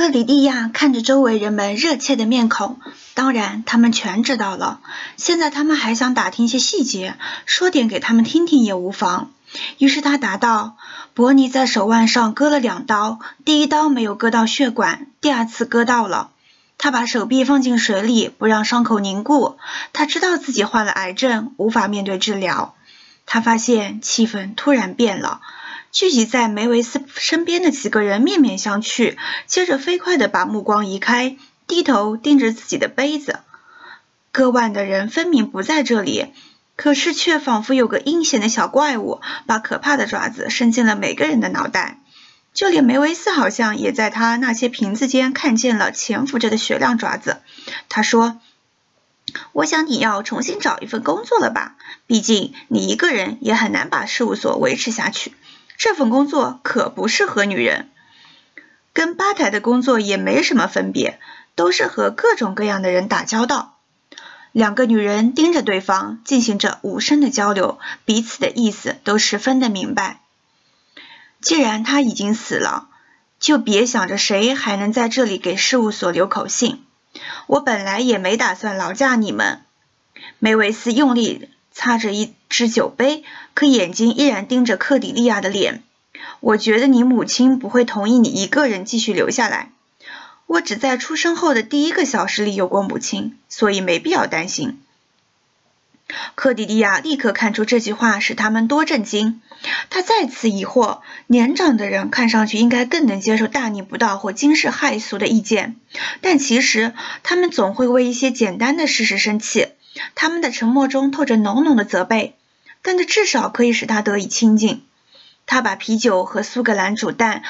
克里蒂亚看着周围人们热切的面孔，当然他们全知道了。现在他们还想打听些细节，说点给他们听听也无妨。于是他答道：“伯尼在手腕上割了两刀，第一刀没有割到血管，第二次割到了。他把手臂放进水里，不让伤口凝固。他知道自己患了癌症，无法面对治疗。他发现气氛突然变了。”聚集在梅维斯身边的几个人面面相觑，接着飞快地把目光移开，低头盯着自己的杯子。割腕的人分明不在这里，可是却仿佛有个阴险的小怪物，把可怕的爪子伸进了每个人的脑袋。就连梅维斯好像也在他那些瓶子间看见了潜伏着的雪亮爪子。他说：“我想你要重新找一份工作了吧？毕竟你一个人也很难把事务所维持下去。”这份工作可不适合女人，跟吧台的工作也没什么分别，都是和各种各样的人打交道。两个女人盯着对方，进行着无声的交流，彼此的意思都十分的明白。既然他已经死了，就别想着谁还能在这里给事务所留口信。我本来也没打算劳驾你们。梅维斯用力。擦着一只酒杯，可眼睛依然盯着克迪利亚的脸。我觉得你母亲不会同意你一个人继续留下来。我只在出生后的第一个小时里有过母亲，所以没必要担心。克迪利亚立刻看出这句话使他们多震惊。他再次疑惑：年长的人看上去应该更能接受大逆不道或惊世骇俗的意见，但其实他们总会为一些简单的事实生气。他们的沉默中透着浓浓的责备，但这至少可以使他得以清静。他把啤酒和苏格兰煮蛋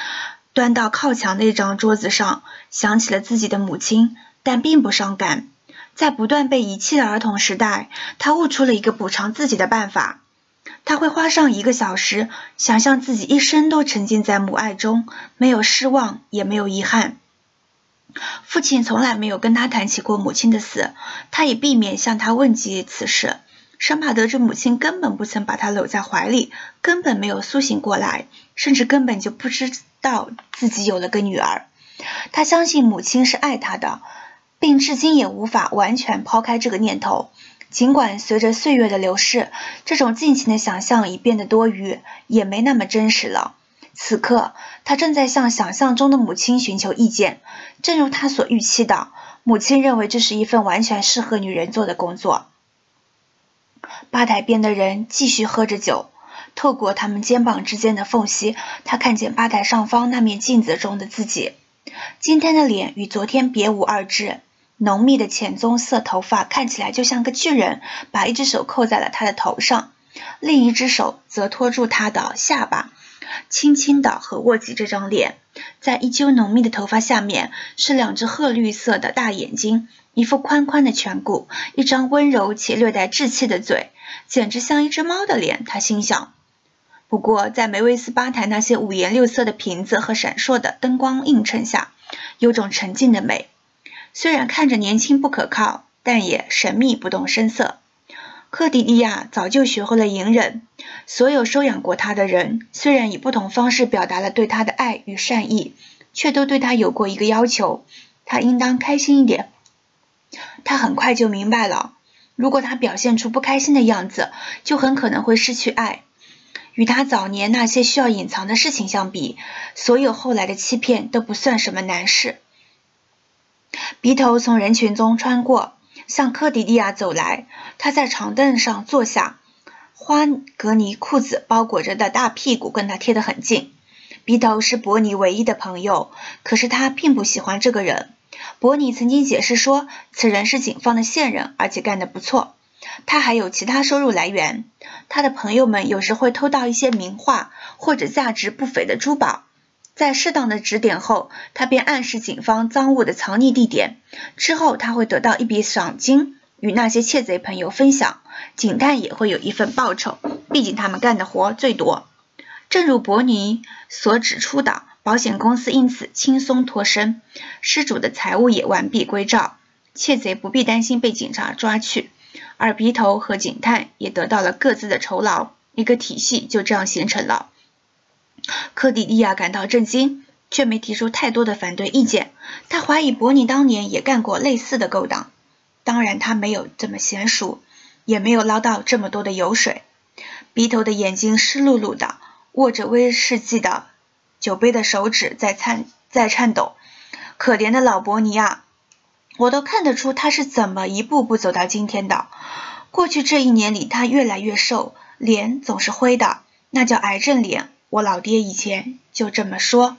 端到靠墙的一张桌子上，想起了自己的母亲，但并不伤感。在不断被遗弃的儿童时代，他悟出了一个补偿自己的办法：他会花上一个小时，想象自己一生都沉浸在母爱中，没有失望，也没有遗憾。父亲从来没有跟他谈起过母亲的死，他也避免向他问及此事，生怕得知母亲根本不曾把他搂在怀里，根本没有苏醒过来，甚至根本就不知道自己有了个女儿。他相信母亲是爱他的，并至今也无法完全抛开这个念头。尽管随着岁月的流逝，这种尽情的想象已变得多余，也没那么真实了。此刻，他正在向想象中的母亲寻求意见。正如他所预期的，母亲认为这是一份完全适合女人做的工作。吧台边的人继续喝着酒，透过他们肩膀之间的缝隙，他看见吧台上方那面镜子中的自己。今天的脸与昨天别无二致，浓密的浅棕色头发看起来就像个巨人把一只手扣在了他的头上，另一只手则托住他的下巴。轻轻的和握紧这张脸，在一揪浓密的头发下面是两只褐绿色的大眼睛，一副宽宽的颧骨，一张温柔且略带稚气的嘴，简直像一只猫的脸。他心想。不过，在梅威斯吧台那些五颜六色的瓶子和闪烁的灯光映衬下，有种沉静的美。虽然看着年轻不可靠，但也神秘不动声色。克迪利亚早就学会了隐忍。所有收养过他的人，虽然以不同方式表达了对他的爱与善意，却都对他有过一个要求：他应当开心一点。他很快就明白了，如果他表现出不开心的样子，就很可能会失去爱。与他早年那些需要隐藏的事情相比，所有后来的欺骗都不算什么难事。鼻头从人群中穿过。向科迪利亚走来，他在长凳上坐下，花格尼裤子包裹着的大屁股跟他贴得很近。鼻头是伯尼唯一的朋友，可是他并不喜欢这个人。伯尼曾经解释说，此人是警方的线人，而且干得不错。他还有其他收入来源，他的朋友们有时会偷到一些名画或者价值不菲的珠宝。在适当的指点后，他便暗示警方赃物的藏匿地点。之后，他会得到一笔赏金，与那些窃贼朋友分享。警探也会有一份报酬，毕竟他们干的活最多。正如伯尼所指出的，保险公司因此轻松脱身，失主的财物也完璧归赵，窃贼不必担心被警察抓去，而鼻头和警探也得到了各自的酬劳，一个体系就这样形成了。科迪利亚感到震惊，却没提出太多的反对意见。他怀疑伯尼当年也干过类似的勾当，当然他没有这么娴熟，也没有捞到这么多的油水。鼻头的眼睛湿漉漉的，握着威士忌的酒杯的手指在颤在颤抖。可怜的老伯尼啊，我都看得出他是怎么一步步走到今天的。过去这一年里，他越来越瘦，脸总是灰的，那叫癌症脸。我老爹以前就这么说。